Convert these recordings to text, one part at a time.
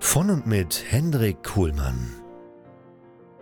Von und mit Hendrik Kuhlmann.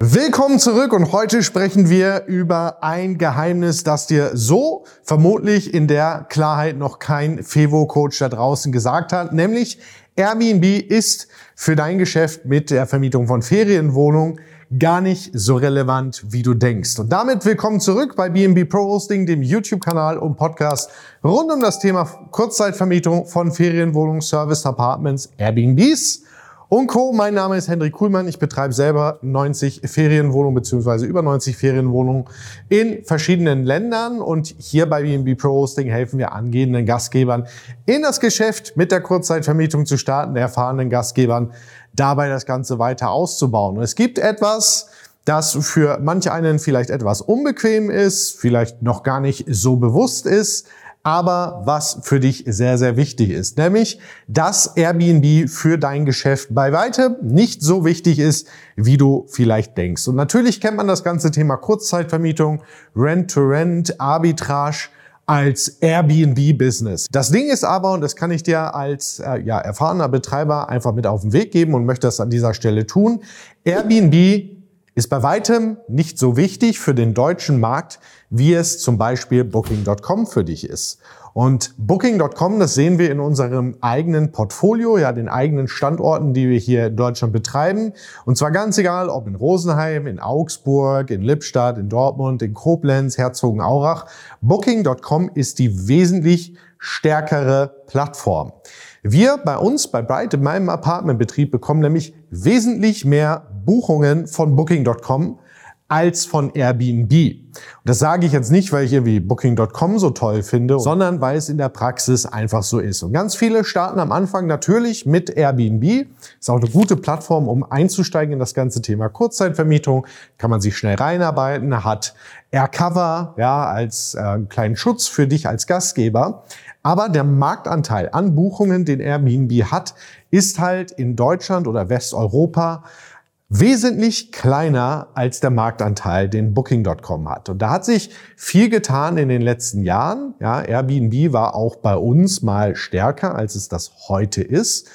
Willkommen zurück und heute sprechen wir über ein Geheimnis, das dir so vermutlich in der Klarheit noch kein Fevo-Coach da draußen gesagt hat, nämlich Airbnb ist für dein Geschäft mit der Vermietung von Ferienwohnungen gar nicht so relevant, wie du denkst. Und damit willkommen zurück bei BNB Pro Hosting, dem YouTube-Kanal und Podcast rund um das Thema Kurzzeitvermietung von Ferienwohnungen, Service Apartments, Airbnbs und Co. Mein Name ist Hendrik Kuhlmann. Ich betreibe selber 90 Ferienwohnungen beziehungsweise über 90 Ferienwohnungen in verschiedenen Ländern. Und hier bei BNB Pro Hosting helfen wir angehenden Gastgebern in das Geschäft mit der Kurzzeitvermietung zu starten, erfahrenen Gastgebern dabei das Ganze weiter auszubauen. Es gibt etwas, das für manche einen vielleicht etwas unbequem ist, vielleicht noch gar nicht so bewusst ist, aber was für dich sehr, sehr wichtig ist, nämlich, dass Airbnb für dein Geschäft bei weitem nicht so wichtig ist, wie du vielleicht denkst. Und natürlich kennt man das ganze Thema Kurzzeitvermietung, Rent-to-Rent, Arbitrage, als Airbnb-Business. Das Ding ist aber, und das kann ich dir als äh, ja, erfahrener Betreiber einfach mit auf den Weg geben und möchte das an dieser Stelle tun, Airbnb ist bei weitem nicht so wichtig für den deutschen Markt, wie es zum Beispiel Booking.com für dich ist. Und Booking.com, das sehen wir in unserem eigenen Portfolio, ja, den eigenen Standorten, die wir hier in Deutschland betreiben. Und zwar ganz egal, ob in Rosenheim, in Augsburg, in Lippstadt, in Dortmund, in Koblenz, Herzogenaurach. Booking.com ist die wesentlich stärkere Plattform. Wir bei uns, bei Bright, in meinem Apartmentbetrieb, bekommen nämlich wesentlich mehr Buchungen von Booking.com als von Airbnb. Und das sage ich jetzt nicht, weil ich irgendwie Booking.com so toll finde, sondern weil es in der Praxis einfach so ist. Und ganz viele starten am Anfang natürlich mit Airbnb. Ist auch eine gute Plattform, um einzusteigen in das ganze Thema Kurzzeitvermietung. Kann man sich schnell reinarbeiten, hat Aircover, ja, als äh, kleinen Schutz für dich als Gastgeber. Aber der Marktanteil an Buchungen, den Airbnb hat, ist halt in Deutschland oder Westeuropa wesentlich kleiner als der Marktanteil, den Booking.com hat. Und da hat sich viel getan in den letzten Jahren. Ja, Airbnb war auch bei uns mal stärker, als es das heute ist.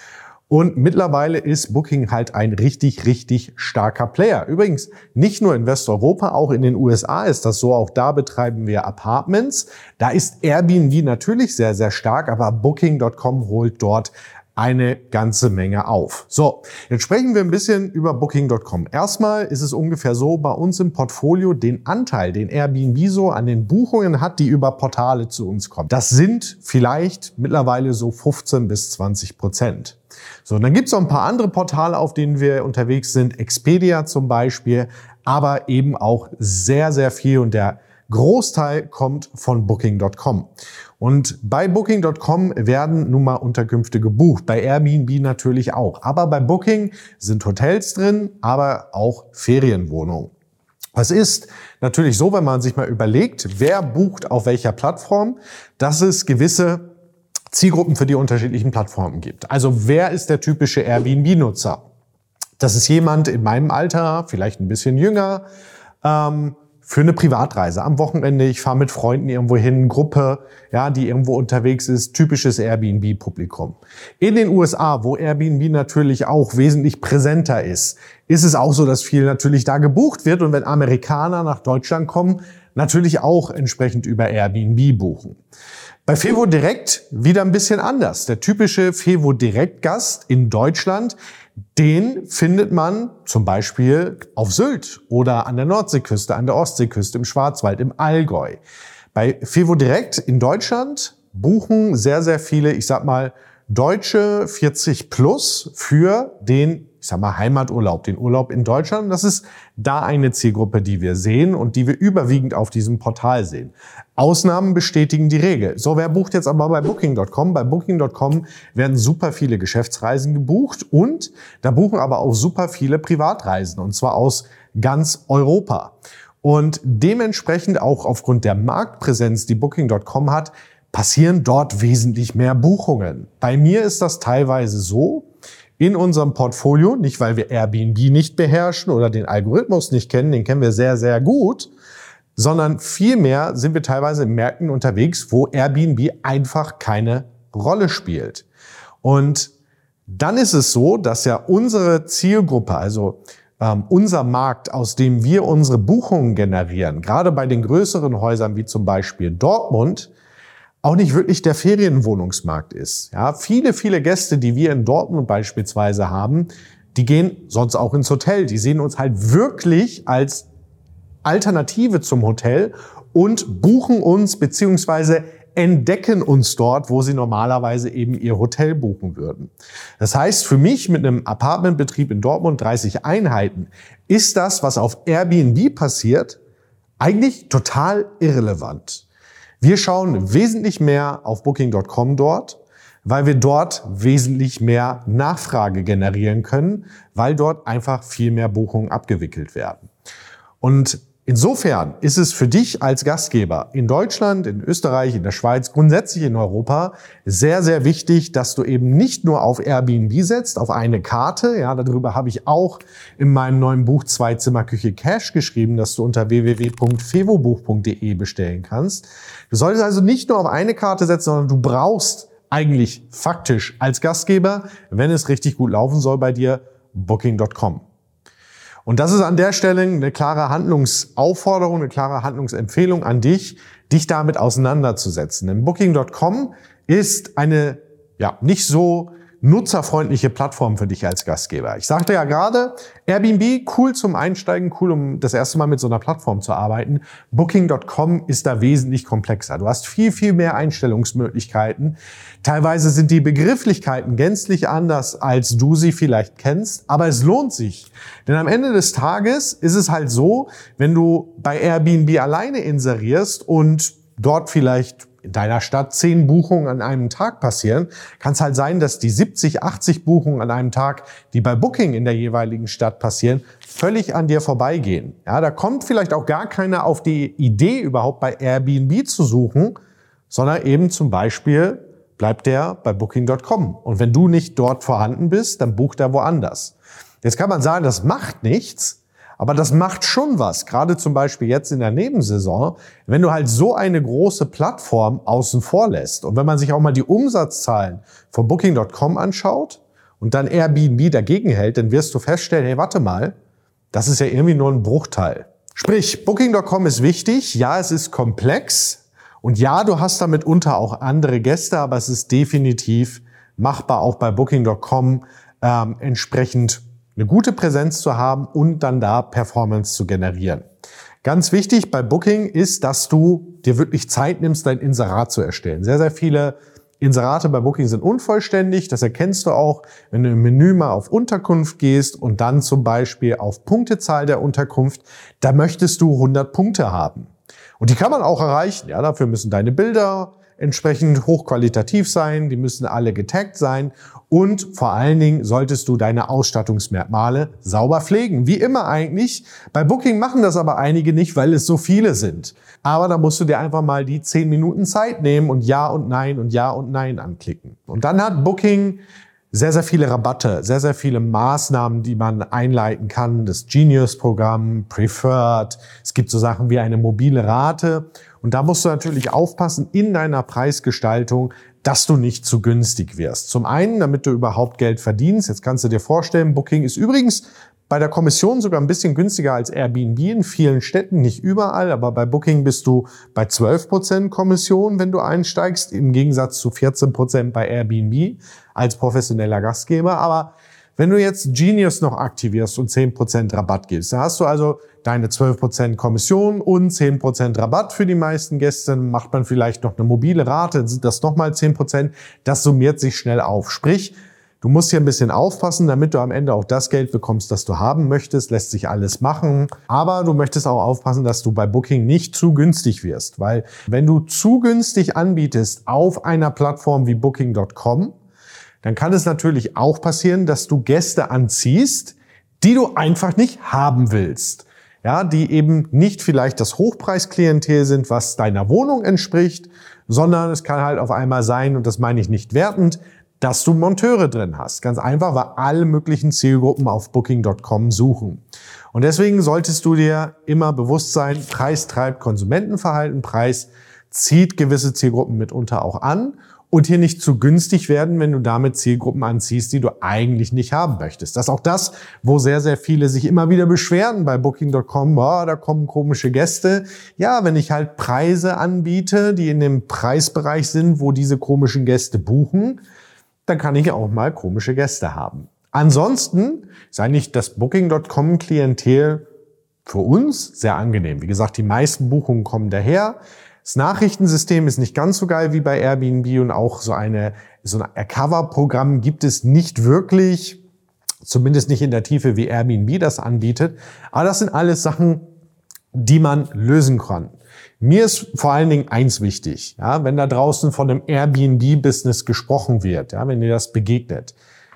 Und mittlerweile ist Booking halt ein richtig, richtig starker Player. Übrigens, nicht nur in Westeuropa, auch in den USA ist das so. Auch da betreiben wir Apartments. Da ist Airbnb natürlich sehr, sehr stark, aber Booking.com holt dort eine ganze Menge auf. So, jetzt sprechen wir ein bisschen über Booking.com. Erstmal ist es ungefähr so, bei uns im Portfolio den Anteil, den Airbnb so an den Buchungen hat, die über Portale zu uns kommen. Das sind vielleicht mittlerweile so 15 bis 20 Prozent. So, und dann gibt es noch ein paar andere Portale, auf denen wir unterwegs sind. Expedia zum Beispiel, aber eben auch sehr, sehr viel und der Großteil kommt von Booking.com. Und bei Booking.com werden nun mal Unterkünfte gebucht, bei Airbnb natürlich auch. Aber bei Booking sind Hotels drin, aber auch Ferienwohnungen. Es ist natürlich so, wenn man sich mal überlegt, wer bucht auf welcher Plattform, dass es gewisse Zielgruppen für die unterschiedlichen Plattformen gibt. Also wer ist der typische Airbnb-Nutzer? Das ist jemand in meinem Alter, vielleicht ein bisschen jünger, ähm, für eine Privatreise am Wochenende. Ich fahre mit Freunden irgendwo hin, Gruppe, ja, die irgendwo unterwegs ist, typisches Airbnb-Publikum. In den USA, wo Airbnb natürlich auch wesentlich präsenter ist, ist es auch so, dass viel natürlich da gebucht wird und wenn Amerikaner nach Deutschland kommen, natürlich auch entsprechend über Airbnb buchen. Bei Fevo Direkt wieder ein bisschen anders. Der typische Fevo Direkt Gast in Deutschland, den findet man zum Beispiel auf Sylt oder an der Nordseeküste, an der Ostseeküste, im Schwarzwald, im Allgäu. Bei Fevo Direkt in Deutschland buchen sehr, sehr viele, ich sag mal, Deutsche 40 plus für den, ich sag mal, Heimaturlaub, den Urlaub in Deutschland. Das ist da eine Zielgruppe, die wir sehen und die wir überwiegend auf diesem Portal sehen. Ausnahmen bestätigen die Regel. So, wer bucht jetzt aber bei Booking.com? Bei Booking.com werden super viele Geschäftsreisen gebucht und da buchen aber auch super viele Privatreisen und zwar aus ganz Europa. Und dementsprechend auch aufgrund der Marktpräsenz, die Booking.com hat, passieren dort wesentlich mehr Buchungen. Bei mir ist das teilweise so, in unserem Portfolio, nicht weil wir Airbnb nicht beherrschen oder den Algorithmus nicht kennen, den kennen wir sehr, sehr gut, sondern vielmehr sind wir teilweise in Märkten unterwegs, wo Airbnb einfach keine Rolle spielt. Und dann ist es so, dass ja unsere Zielgruppe, also ähm, unser Markt, aus dem wir unsere Buchungen generieren, gerade bei den größeren Häusern wie zum Beispiel Dortmund, auch nicht wirklich der Ferienwohnungsmarkt ist. Ja, viele, viele Gäste, die wir in Dortmund beispielsweise haben, die gehen sonst auch ins Hotel. Die sehen uns halt wirklich als Alternative zum Hotel und buchen uns beziehungsweise entdecken uns dort, wo sie normalerweise eben ihr Hotel buchen würden. Das heißt, für mich mit einem Apartmentbetrieb in Dortmund 30 Einheiten ist das, was auf Airbnb passiert, eigentlich total irrelevant. Wir schauen wesentlich mehr auf Booking.com dort, weil wir dort wesentlich mehr Nachfrage generieren können, weil dort einfach viel mehr Buchungen abgewickelt werden. Und Insofern ist es für dich als Gastgeber in Deutschland, in Österreich, in der Schweiz, grundsätzlich in Europa sehr, sehr wichtig, dass du eben nicht nur auf Airbnb setzt, auf eine Karte. Ja, darüber habe ich auch in meinem neuen Buch Zwei Zimmer Küche Cash geschrieben, dass du unter www.fevobuch.de bestellen kannst. Du solltest also nicht nur auf eine Karte setzen, sondern du brauchst eigentlich faktisch als Gastgeber, wenn es richtig gut laufen soll bei dir, booking.com. Und das ist an der Stelle eine klare Handlungsaufforderung, eine klare Handlungsempfehlung an dich, dich damit auseinanderzusetzen. Denn Booking.com ist eine ja nicht so nutzerfreundliche Plattform für dich als Gastgeber. Ich sagte ja gerade, Airbnb, cool zum Einsteigen, cool, um das erste Mal mit so einer Plattform zu arbeiten. Booking.com ist da wesentlich komplexer. Du hast viel, viel mehr Einstellungsmöglichkeiten. Teilweise sind die Begrifflichkeiten gänzlich anders, als du sie vielleicht kennst, aber es lohnt sich. Denn am Ende des Tages ist es halt so, wenn du bei Airbnb alleine inserierst und dort vielleicht in deiner Stadt zehn Buchungen an einem Tag passieren, kann es halt sein, dass die 70, 80 Buchungen an einem Tag, die bei Booking in der jeweiligen Stadt passieren, völlig an dir vorbeigehen. Ja, da kommt vielleicht auch gar keiner auf die Idee, überhaupt bei Airbnb zu suchen, sondern eben zum Beispiel bleibt der bei Booking.com. Und wenn du nicht dort vorhanden bist, dann bucht er woanders. Jetzt kann man sagen, das macht nichts, aber das macht schon was, gerade zum Beispiel jetzt in der Nebensaison, wenn du halt so eine große Plattform außen vor lässt. Und wenn man sich auch mal die Umsatzzahlen von Booking.com anschaut und dann Airbnb dagegen hält, dann wirst du feststellen, hey, warte mal, das ist ja irgendwie nur ein Bruchteil. Sprich, Booking.com ist wichtig, ja, es ist komplex und ja, du hast damit unter auch andere Gäste, aber es ist definitiv machbar, auch bei Booking.com ähm, entsprechend eine gute Präsenz zu haben und dann da Performance zu generieren. Ganz wichtig bei Booking ist, dass du dir wirklich Zeit nimmst, dein Inserat zu erstellen. Sehr, sehr viele Inserate bei Booking sind unvollständig. Das erkennst du auch, wenn du im Menü mal auf Unterkunft gehst und dann zum Beispiel auf Punktezahl der Unterkunft. Da möchtest du 100 Punkte haben. Und die kann man auch erreichen. Ja, dafür müssen deine Bilder entsprechend hochqualitativ sein, die müssen alle getaggt sein und vor allen Dingen solltest du deine Ausstattungsmerkmale sauber pflegen. Wie immer eigentlich. Bei Booking machen das aber einige nicht, weil es so viele sind. Aber da musst du dir einfach mal die 10 Minuten Zeit nehmen und Ja und Nein und Ja und Nein anklicken. Und dann hat Booking sehr, sehr viele Rabatte, sehr, sehr viele Maßnahmen, die man einleiten kann. Das Genius-Programm, Preferred. Es gibt so Sachen wie eine mobile Rate. Und da musst du natürlich aufpassen in deiner Preisgestaltung, dass du nicht zu günstig wirst. Zum einen, damit du überhaupt Geld verdienst. Jetzt kannst du dir vorstellen, Booking ist übrigens bei der Kommission sogar ein bisschen günstiger als Airbnb in vielen Städten, nicht überall, aber bei Booking bist du bei 12% Kommission, wenn du einsteigst, im Gegensatz zu 14% bei Airbnb als professioneller Gastgeber. Aber Wenn du jetzt Genius noch aktivierst und 10% Rabatt gibst, da hast du also deine 12% Kommission und 10% Rabatt für die meisten Gäste, macht man vielleicht noch eine mobile Rate, sind das nochmal 10%. Das summiert sich schnell auf. Sprich, Du musst hier ein bisschen aufpassen, damit du am Ende auch das Geld bekommst, das du haben möchtest. Lässt sich alles machen. Aber du möchtest auch aufpassen, dass du bei Booking nicht zu günstig wirst. Weil wenn du zu günstig anbietest auf einer Plattform wie Booking.com, dann kann es natürlich auch passieren, dass du Gäste anziehst, die du einfach nicht haben willst. Ja, die eben nicht vielleicht das Hochpreisklientel sind, was deiner Wohnung entspricht, sondern es kann halt auf einmal sein, und das meine ich nicht wertend, dass du Monteure drin hast. Ganz einfach, weil alle möglichen Zielgruppen auf Booking.com suchen. Und deswegen solltest du dir immer bewusst sein, Preis treibt Konsumentenverhalten, Preis zieht gewisse Zielgruppen mitunter auch an und hier nicht zu günstig werden, wenn du damit Zielgruppen anziehst, die du eigentlich nicht haben möchtest. Das ist auch das, wo sehr, sehr viele sich immer wieder beschweren bei Booking.com, oh, da kommen komische Gäste. Ja, wenn ich halt Preise anbiete, die in dem Preisbereich sind, wo diese komischen Gäste buchen, dann kann ich auch mal komische Gäste haben. Ansonsten ist eigentlich das Booking.com-Klientel für uns sehr angenehm. Wie gesagt, die meisten Buchungen kommen daher. Das Nachrichtensystem ist nicht ganz so geil wie bei Airbnb und auch so eine so ein Cover-Programm gibt es nicht wirklich, zumindest nicht in der Tiefe wie Airbnb das anbietet. Aber das sind alles Sachen, die man lösen kann. Mir ist vor allen Dingen eins wichtig, ja, wenn da draußen von einem Airbnb-Business gesprochen wird, ja, wenn dir das begegnet.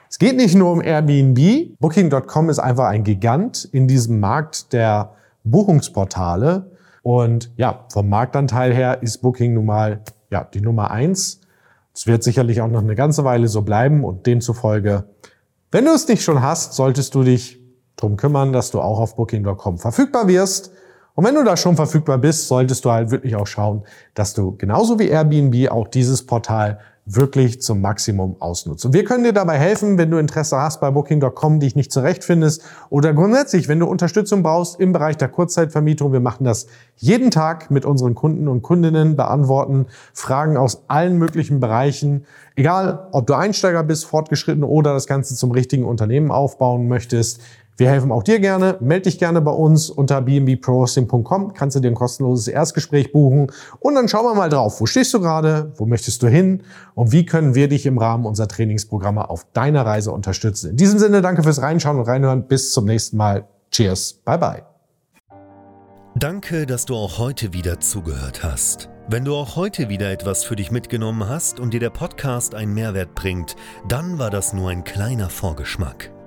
Es geht nicht nur um Airbnb. Booking.com ist einfach ein Gigant in diesem Markt der Buchungsportale. Und ja, vom Marktanteil her ist Booking nun mal ja, die Nummer eins. Es wird sicherlich auch noch eine ganze Weile so bleiben und demzufolge, wenn du es nicht schon hast, solltest du dich drum kümmern, dass du auch auf Booking.com verfügbar wirst. Und wenn du da schon verfügbar bist, solltest du halt wirklich auch schauen, dass du genauso wie Airbnb auch dieses Portal wirklich zum Maximum ausnutzt. Und wir können dir dabei helfen, wenn du Interesse hast bei Booking.com, dich nicht zurechtfindest oder grundsätzlich, wenn du Unterstützung brauchst im Bereich der Kurzzeitvermietung. Wir machen das jeden Tag mit unseren Kunden und Kundinnen, beantworten Fragen aus allen möglichen Bereichen. Egal, ob du Einsteiger bist, fortgeschritten oder das Ganze zum richtigen Unternehmen aufbauen möchtest. Wir helfen auch dir gerne. Meld dich gerne bei uns unter bnbprohosting.com. Kannst du dir ein kostenloses Erstgespräch buchen. Und dann schauen wir mal drauf. Wo stehst du gerade? Wo möchtest du hin? Und wie können wir dich im Rahmen unserer Trainingsprogramme auf deiner Reise unterstützen? In diesem Sinne, danke fürs Reinschauen und Reinhören. Bis zum nächsten Mal. Cheers. Bye bye. Danke, dass du auch heute wieder zugehört hast. Wenn du auch heute wieder etwas für dich mitgenommen hast und dir der Podcast einen Mehrwert bringt, dann war das nur ein kleiner Vorgeschmack.